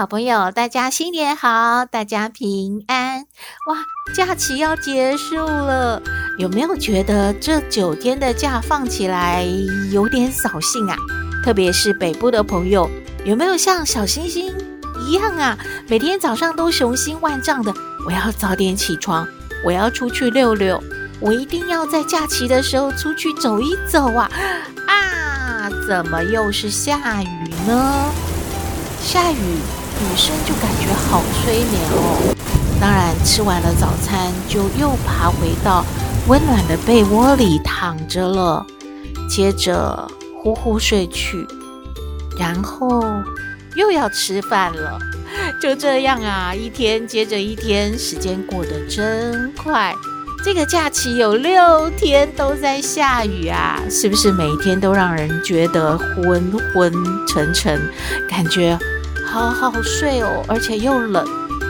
好朋友，大家新年好，大家平安。哇，假期要结束了，有没有觉得这九天的假放起来有点扫兴啊？特别是北部的朋友，有没有像小星星一样啊？每天早上都雄心万丈的，我要早点起床，我要出去溜溜，我一定要在假期的时候出去走一走啊！啊，怎么又是下雨呢？下雨，女生就感觉好催眠哦。当然，吃完了早餐，就又爬回到温暖的被窝里躺着了。接着呼呼睡去，然后又要吃饭了。就这样啊，一天接着一天，时间过得真快。这个假期有六天都在下雨啊，是不是每一天都让人觉得昏昏沉沉，感觉？好好睡哦，而且又冷。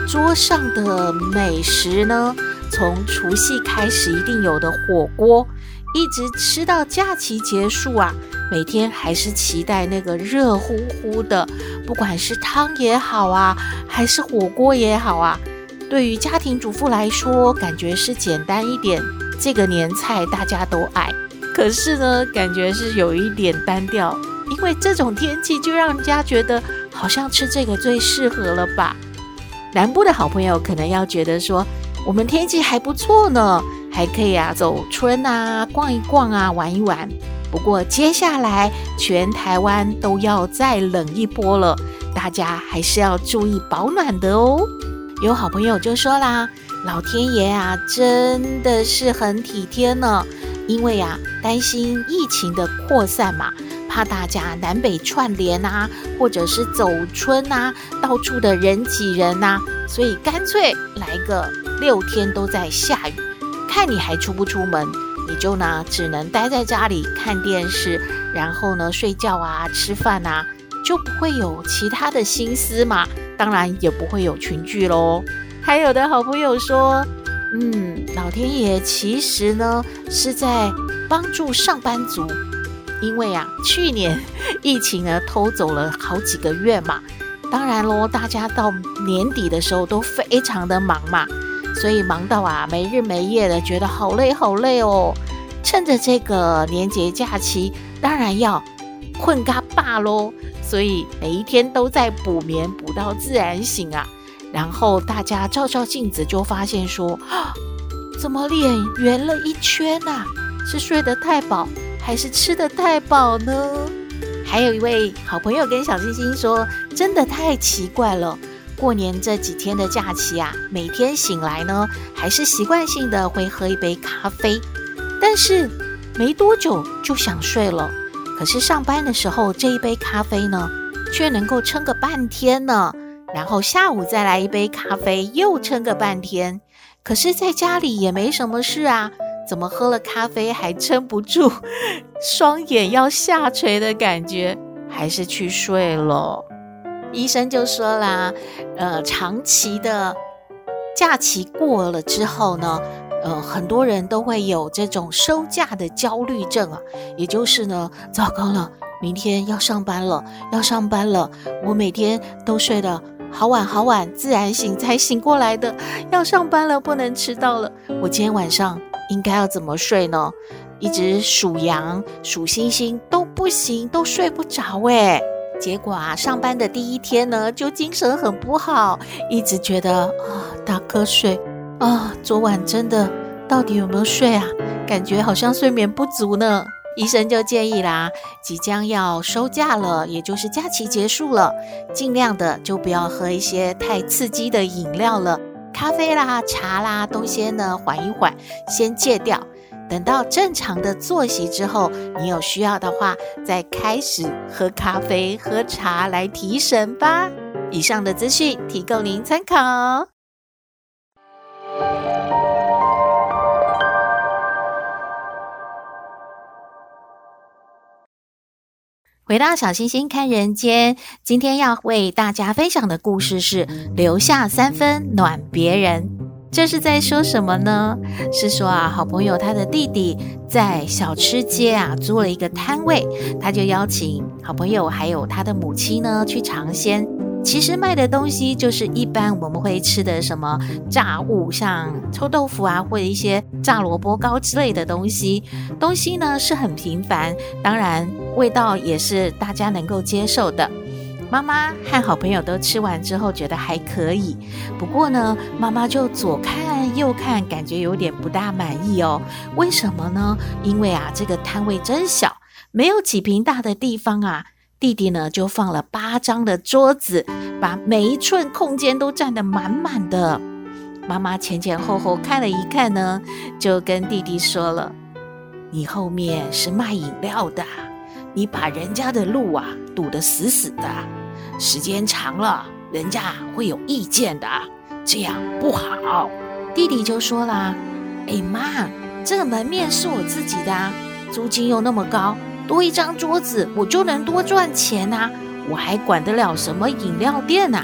桌上的美食呢，从除夕开始一定有的火锅，一直吃到假期结束啊。每天还是期待那个热乎乎的，不管是汤也好啊，还是火锅也好啊。对于家庭主妇来说，感觉是简单一点，这个年菜大家都爱。可是呢，感觉是有一点单调，因为这种天气就让人家觉得。好像吃这个最适合了吧？南部的好朋友可能要觉得说，我们天气还不错呢，还可以啊，走春啊，逛一逛啊，玩一玩。不过接下来全台湾都要再冷一波了，大家还是要注意保暖的哦。有好朋友就说啦，老天爷啊，真的是很体贴呢，因为啊，担心疫情的扩散嘛。怕大家南北串联啊，或者是走春啊，到处的人挤人呐、啊，所以干脆来个六天都在下雨，看你还出不出门，你就呢只能待在家里看电视，然后呢睡觉啊、吃饭啊，就不会有其他的心思嘛，当然也不会有群聚喽。还有的好朋友说，嗯，老天爷其实呢是在帮助上班族。因为啊，去年疫情呢偷走了好几个月嘛，当然喽，大家到年底的时候都非常的忙嘛，所以忙到啊没日没夜的，觉得好累好累哦。趁着这个年节假期，当然要困嘎巴喽，所以每一天都在补眠，补到自然醒啊。然后大家照照镜子，就发现说，啊，怎么脸圆了一圈呐，是睡得太饱？还是吃得太饱呢？还有一位好朋友跟小星星说：“真的太奇怪了，过年这几天的假期啊，每天醒来呢，还是习惯性的会喝一杯咖啡，但是没多久就想睡了。可是上班的时候，这一杯咖啡呢，却能够撑个半天呢。然后下午再来一杯咖啡，又撑个半天。可是在家里也没什么事啊。”怎么喝了咖啡还撑不住，双眼要下垂的感觉，还是去睡了。医生就说啦，呃，长期的假期过了之后呢，呃，很多人都会有这种收假的焦虑症啊，也就是呢，糟糕了，明天要上班了，要上班了，我每天都睡得好晚好晚，自然醒才醒过来的，要上班了，不能迟到了，我今天晚上。应该要怎么睡呢？一直数羊、数星星都不行，都睡不着哎。结果啊，上班的第一天呢，就精神很不好，一直觉得啊打瞌睡啊。昨晚真的到底有没有睡啊？感觉好像睡眠不足呢。医生就建议啦，即将要收假了，也就是假期结束了，尽量的就不要喝一些太刺激的饮料了。咖啡啦、茶啦，都先呢缓一缓，先戒掉。等到正常的作息之后，你有需要的话，再开始喝咖啡、喝茶来提神吧。以上的资讯提供您参考。回到小星星看人间，今天要为大家分享的故事是留下三分暖别人。这是在说什么呢？是说啊，好朋友他的弟弟在小吃街啊租了一个摊位，他就邀请好朋友还有他的母亲呢去尝鲜。其实卖的东西就是一般我们会吃的什么炸物，像臭豆腐啊，或者一些炸萝卜糕之类的东西。东西呢是很平凡，当然味道也是大家能够接受的。妈妈和好朋友都吃完之后觉得还可以，不过呢，妈妈就左看右看，感觉有点不大满意哦。为什么呢？因为啊，这个摊位真小，没有几平大的地方啊。弟弟呢，就放了八张的桌子，把每一寸空间都占得满满的。妈妈前前后后看了一看呢，就跟弟弟说了：“你后面是卖饮料的，你把人家的路啊堵得死死的，时间长了，人家会有意见的，这样不好。”弟弟就说啦：“哎妈，这个门面是我自己的，租金又那么高。”多一张桌子，我就能多赚钱呐！我还管得了什么饮料店呐？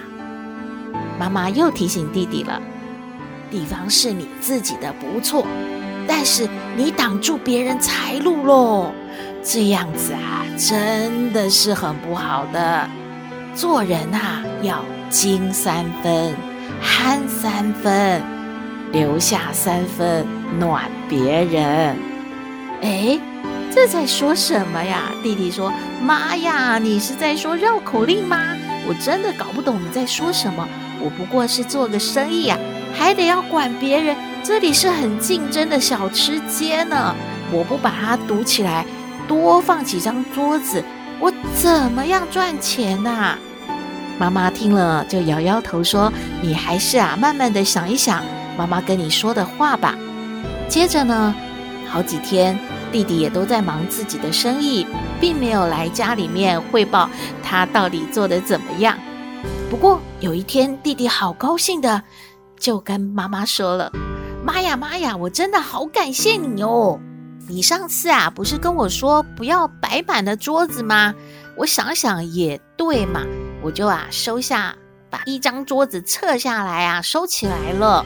妈妈又提醒弟弟了：地方是你自己的不错，但是你挡住别人财路喽，这样子啊，真的是很不好的。做人啊，要精三分，憨三分，留下三分，暖别人。哎。这在说什么呀？弟弟说：“妈呀，你是在说绕口令吗？我真的搞不懂你在说什么。我不过是做个生意呀，还得要管别人。这里是很竞争的小吃街呢，我不把它堵起来，多放几张桌子，我怎么样赚钱呐？”妈妈听了就摇摇头说：“你还是啊，慢慢的想一想妈妈跟你说的话吧。”接着呢，好几天。弟弟也都在忙自己的生意，并没有来家里面汇报他到底做得怎么样。不过有一天，弟弟好高兴的就跟妈妈说了：“妈呀妈呀，我真的好感谢你哦！你上次啊不是跟我说不要摆满了桌子吗？我想想也对嘛，我就啊收下，把一张桌子撤下来啊收起来了。”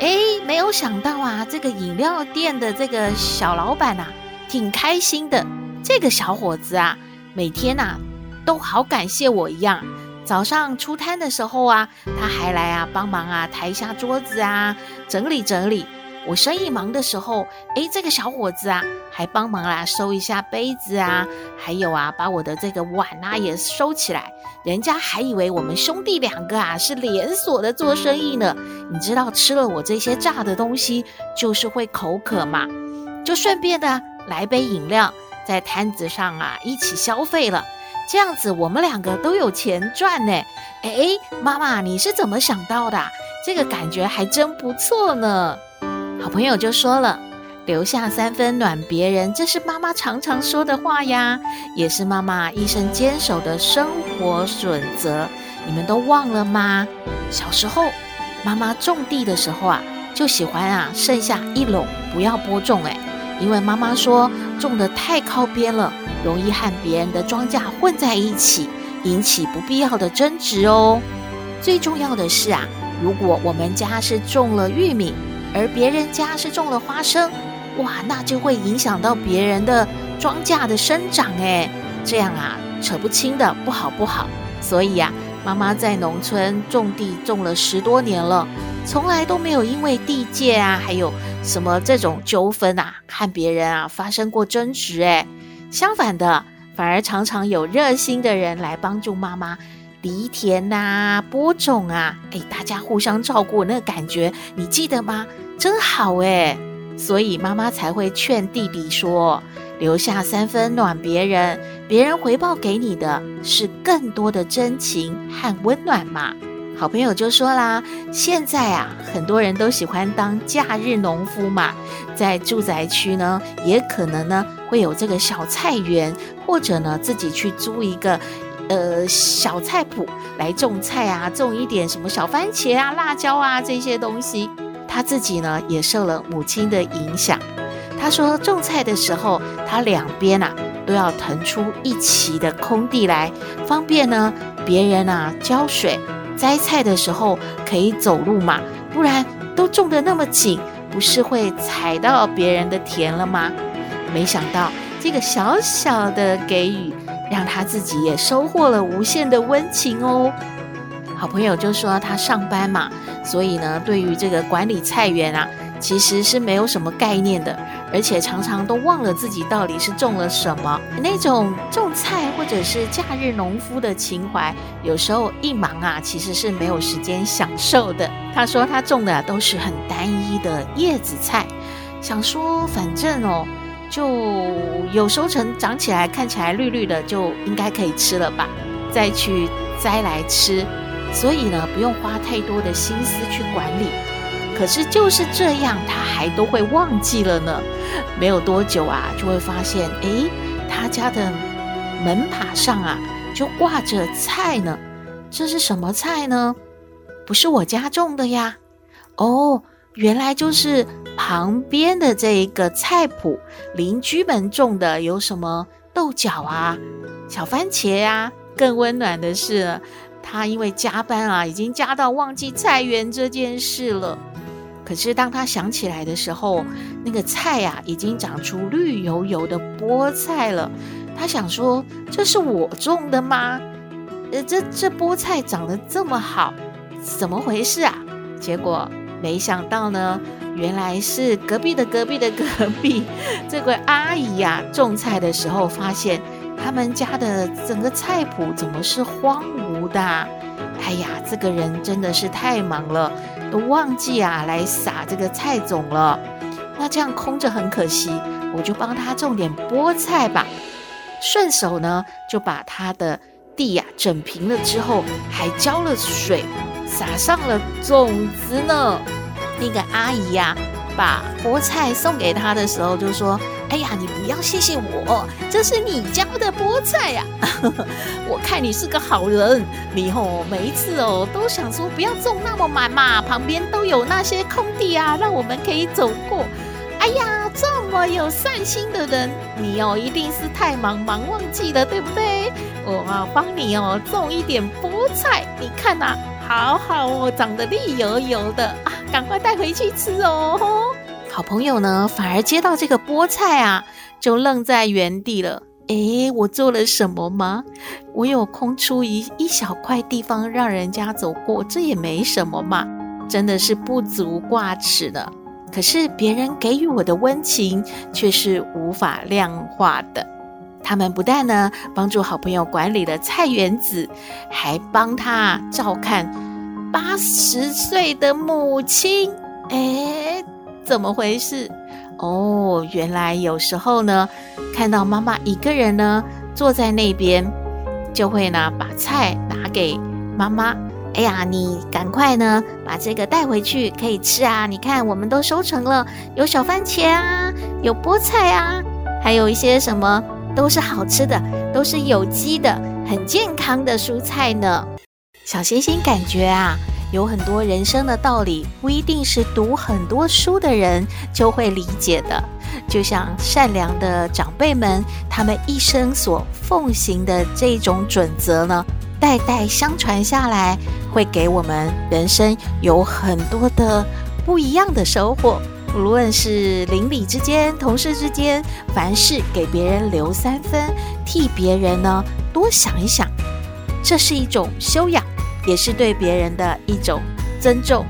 哎，没有想到啊，这个饮料店的这个小老板呐，挺开心的。这个小伙子啊，每天呐都好感谢我一样。早上出摊的时候啊，他还来啊帮忙啊抬一下桌子啊，整理整理。我生意忙的时候，哎，这个小伙子啊，还帮忙啦收一下杯子啊，还有啊，把我的这个碗啊也收起来。人家还以为我们兄弟两个啊是连锁的做生意呢。你知道吃了我这些炸的东西，就是会口渴嘛，就顺便的来杯饮料，在摊子上啊一起消费了。这样子我们两个都有钱赚呢。哎，妈妈，你是怎么想到的？这个感觉还真不错呢。好朋友就说了：“留下三分暖别人，这是妈妈常常说的话呀，也是妈妈一生坚守的生活准则。你们都忘了吗？小时候，妈妈种地的时候啊，就喜欢啊，剩下一垄不要播种，诶，因为妈妈说种得太靠边了，容易和别人的庄稼混在一起，引起不必要的争执哦。最重要的是啊，如果我们家是种了玉米。”而别人家是种了花生，哇，那就会影响到别人的庄稼的生长，诶，这样啊，扯不清的，不好不好。所以呀，妈妈在农村种地种了十多年了，从来都没有因为地界啊，还有什么这种纠纷啊，和别人啊发生过争执，诶，相反的，反而常常有热心的人来帮助妈妈。犁田呐、啊，播种啊，哎，大家互相照顾，那个感觉你记得吗？真好哎！所以妈妈才会劝弟弟说：留下三分暖别人，别人回报给你的是更多的真情和温暖嘛。好朋友就说啦：现在啊，很多人都喜欢当假日农夫嘛，在住宅区呢，也可能呢会有这个小菜园，或者呢自己去租一个。呃小菜谱来种菜啊，种一点什么小番茄啊、辣椒啊这些东西。他自己呢也受了母亲的影响。他说种菜的时候，他两边啊都要腾出一畦的空地来，方便呢别人啊浇水、摘菜的时候可以走路嘛，不然都种得那么紧，不是会踩到别人的田了吗？没想到这个小小的给予，让他自己也收获了无限的温情哦。好朋友就说他上班嘛，所以呢，对于这个管理菜园啊，其实是没有什么概念的，而且常常都忘了自己到底是种了什么。那种种菜或者是假日农夫的情怀，有时候一忙啊，其实是没有时间享受的。他说他种的都是很单一的叶子菜，想说反正哦。就有收成，长起来看起来绿绿的，就应该可以吃了吧？再去摘来吃，所以呢，不用花太多的心思去管理。可是就是这样，他还都会忘记了呢。没有多久啊，就会发现，诶，他家的门把上啊，就挂着菜呢。这是什么菜呢？不是我家种的呀。哦。原来就是旁边的这一个菜谱，邻居们种的有什么豆角啊、小番茄啊。更温暖的是，他因为加班啊，已经加到忘记菜园这件事了。可是当他想起来的时候，那个菜呀、啊，已经长出绿油油的菠菜了。他想说：“这是我种的吗？呃，这这菠菜长得这么好，怎么回事啊？”结果。没想到呢，原来是隔壁的隔壁的隔壁 这位阿姨呀，种菜的时候发现他们家的整个菜圃怎么是荒芜的？哎呀，这个人真的是太忙了，都忘记啊来撒这个菜种了。那这样空着很可惜，我就帮他种点菠菜吧。顺手呢就把他的地呀整平了之后，还浇了水。撒上了种子呢。那个阿姨呀，把菠菜送给他的时候就说：“哎呀，你不要谢谢我，这是你家的菠菜呀。我看你是个好人，你哦每一次哦都想说不要种那么满嘛，旁边都有那些空地啊，让我们可以走过。哎呀，这么有善心的人，你哦一定是太忙忙忘记了，对不对？我啊帮你哦种一点菠菜，你看呐。”好好哦，长得绿油油的啊，赶快带回去吃哦。好朋友呢，反而接到这个菠菜啊，就愣在原地了。诶，我做了什么吗？我有空出一一小块地方让人家走过，这也没什么嘛，真的是不足挂齿的。可是别人给予我的温情却是无法量化的。他们不但呢帮助好朋友管理了菜园子，还帮他照看八十岁的母亲。哎，怎么回事？哦，原来有时候呢，看到妈妈一个人呢坐在那边，就会呢把菜拿给妈妈。哎呀，你赶快呢把这个带回去可以吃啊！你看，我们都收成了，有小番茄啊，有菠菜啊，还有一些什么。都是好吃的，都是有机的，很健康的蔬菜呢。小星星感觉啊，有很多人生的道理，不一定是读很多书的人就会理解的。就像善良的长辈们，他们一生所奉行的这种准则呢，代代相传下来，会给我们人生有很多的不一样的收获。无论是邻里之间、同事之间，凡事给别人留三分，替别人呢多想一想，这是一种修养，也是对别人的一种尊重。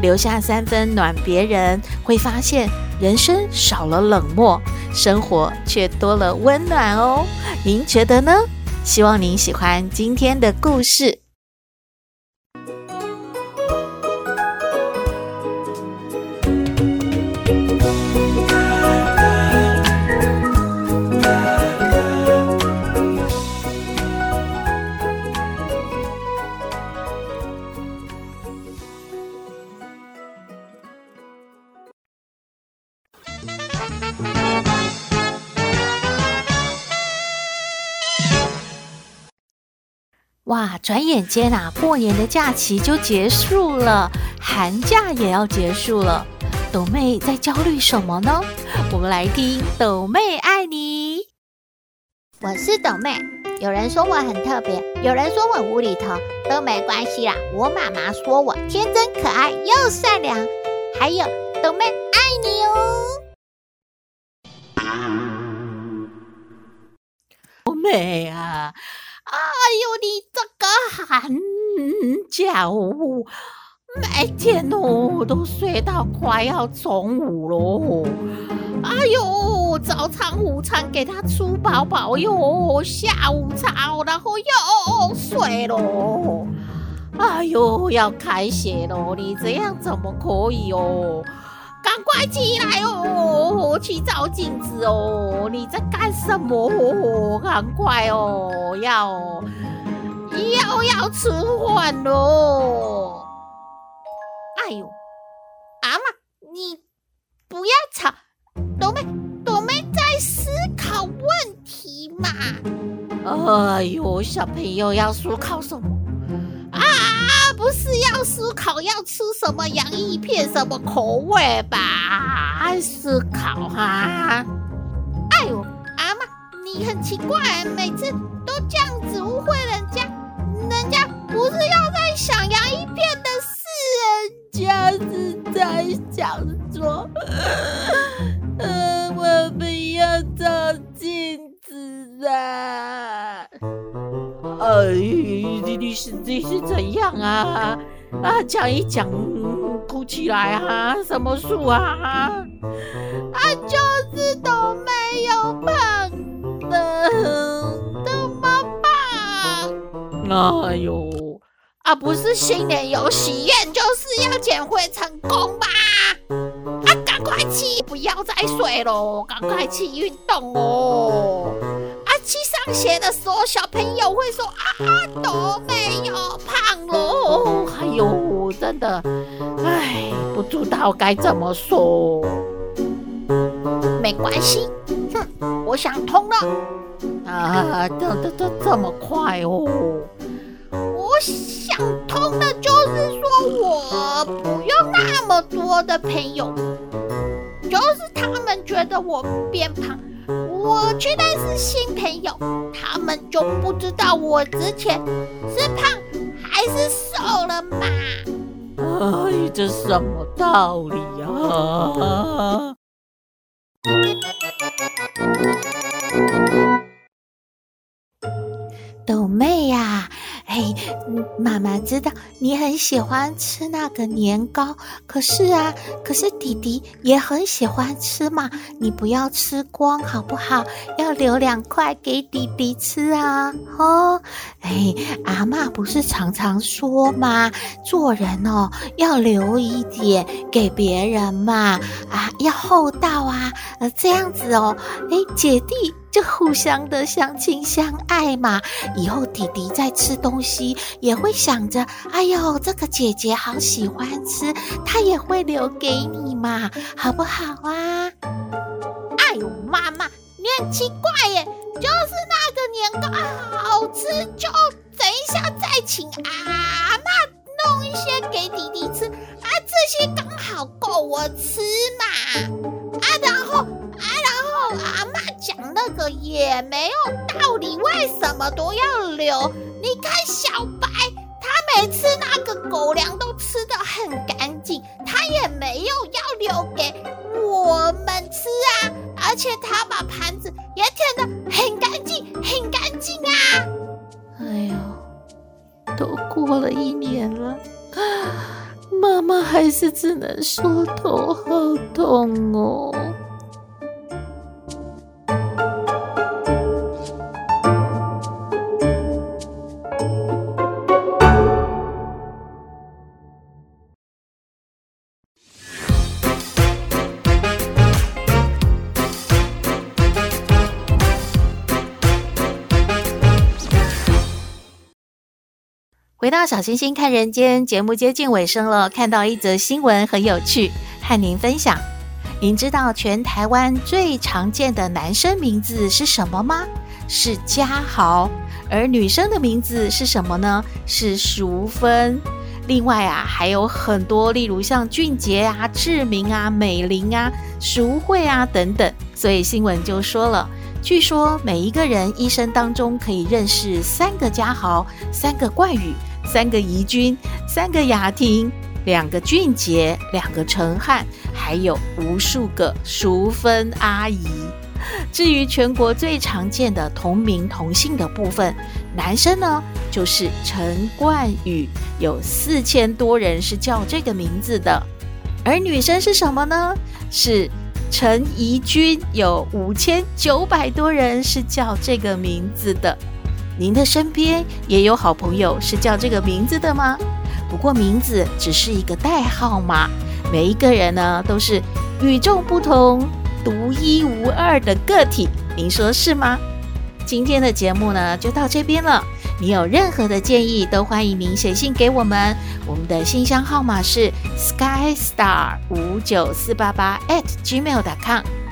留下三分暖别人，会发现人生少了冷漠，生活却多了温暖哦。您觉得呢？希望您喜欢今天的故事。转眼间啊，过年的假期就结束了，寒假也要结束了。抖妹在焦虑什么呢？我们来听抖妹爱你。我是抖妹，有人说我很特别，有人说我无厘头，都没关系啦。我妈妈说我天真可爱又善良，还有抖妹爱你哦。斗妹啊，哎呦，你这个寒假。每天哦，都睡到快要中午喽。哎呦，早餐、午餐给他吃饱饱哟，下午茶，然后又睡喽。哎呦，要开学喽，你这样怎么可以哦？快起来哦，去照镜子哦。你在干什么？赶快哦，要要要吃饭喽。哎呦，阿嬷，你不要吵，朵妹，朵妹在思考问题嘛。哎呦，小朋友要思考什么啊？不是要思考要吃什么洋芋片，什么口味吧？爱思考哈？哎呦，阿妈，你很奇怪，每次都这样子误会人家，人家不是要啊？啊，讲一讲，哭起来啊？什么树啊？啊，就是都没有胖的，都妈妈。哎呦！啊，不是新年有喜愿，就是要减肥成功吧？啊，赶快去，不要再睡喽，赶快去运动哦！去上学的时候，小朋友会说啊，都没有胖喽。哎呦，真的，哎，不知道该怎么说。没关系，哼，我想通了。啊，这这这这么快哦！我想通的就是说，我不用那么多的朋友，就是他们觉得我变胖，我去认识新朋友，他们就不知道我之前是胖还是瘦了嘛。哎，这什么道理啊？豆妹呀！嘿，妈妈知道你很喜欢吃那个年糕，可是啊，可是弟弟也很喜欢吃嘛，你不要吃光好不好？要留两块给弟弟吃啊！哦，哎，阿嬷不是常常说吗？做人哦，要留一点给别人嘛，啊，要厚道啊，呃，这样子哦，哎，姐弟。就互相的相亲相爱嘛，以后弟弟在吃东西也会想着，哎呦，这个姐姐好喜欢吃，她也会留给你嘛，好不好啊？哎呦，妈妈，你很奇怪耶，就是那个年糕好吃，就等一下再请阿妈弄一些给弟弟吃，啊，这些刚好够我吃嘛，啊，然后啊，然后阿妈。讲那个也没有道理，为什么都要留？你看小白，他每次那个狗粮都吃的很干净，他也没有要留给我们吃啊！而且他把盘子也舔得很干净，很干净啊！哎呦，都过了一年了，妈妈还是只能说头好痛哦。回到小星星看人间节目接近尾声了，看到一则新闻很有趣，和您分享。您知道全台湾最常见的男生名字是什么吗？是家豪。而女生的名字是什么呢？是淑芬。另外啊，还有很多，例如像俊杰啊、志明啊、美玲啊、淑慧啊等等。所以新闻就说了，据说每一个人一生当中可以认识三个家豪、三个冠宇、三个怡君、三个雅婷、两个俊杰、两个陈汉，还有无数个淑芬阿姨。至于全国最常见的同名同姓的部分，男生呢就是陈冠宇，有四千多人是叫这个名字的；而女生是什么呢？是陈怡君，有五千九百多人是叫这个名字的。您的身边也有好朋友是叫这个名字的吗？不过名字只是一个代号嘛，每一个人呢都是与众不同。独一无二的个体，您说是吗？今天的节目呢，就到这边了。你有任何的建议，都欢迎您写信给我们。我们的信箱号码是 skystar 五九四八八 at gmail.com。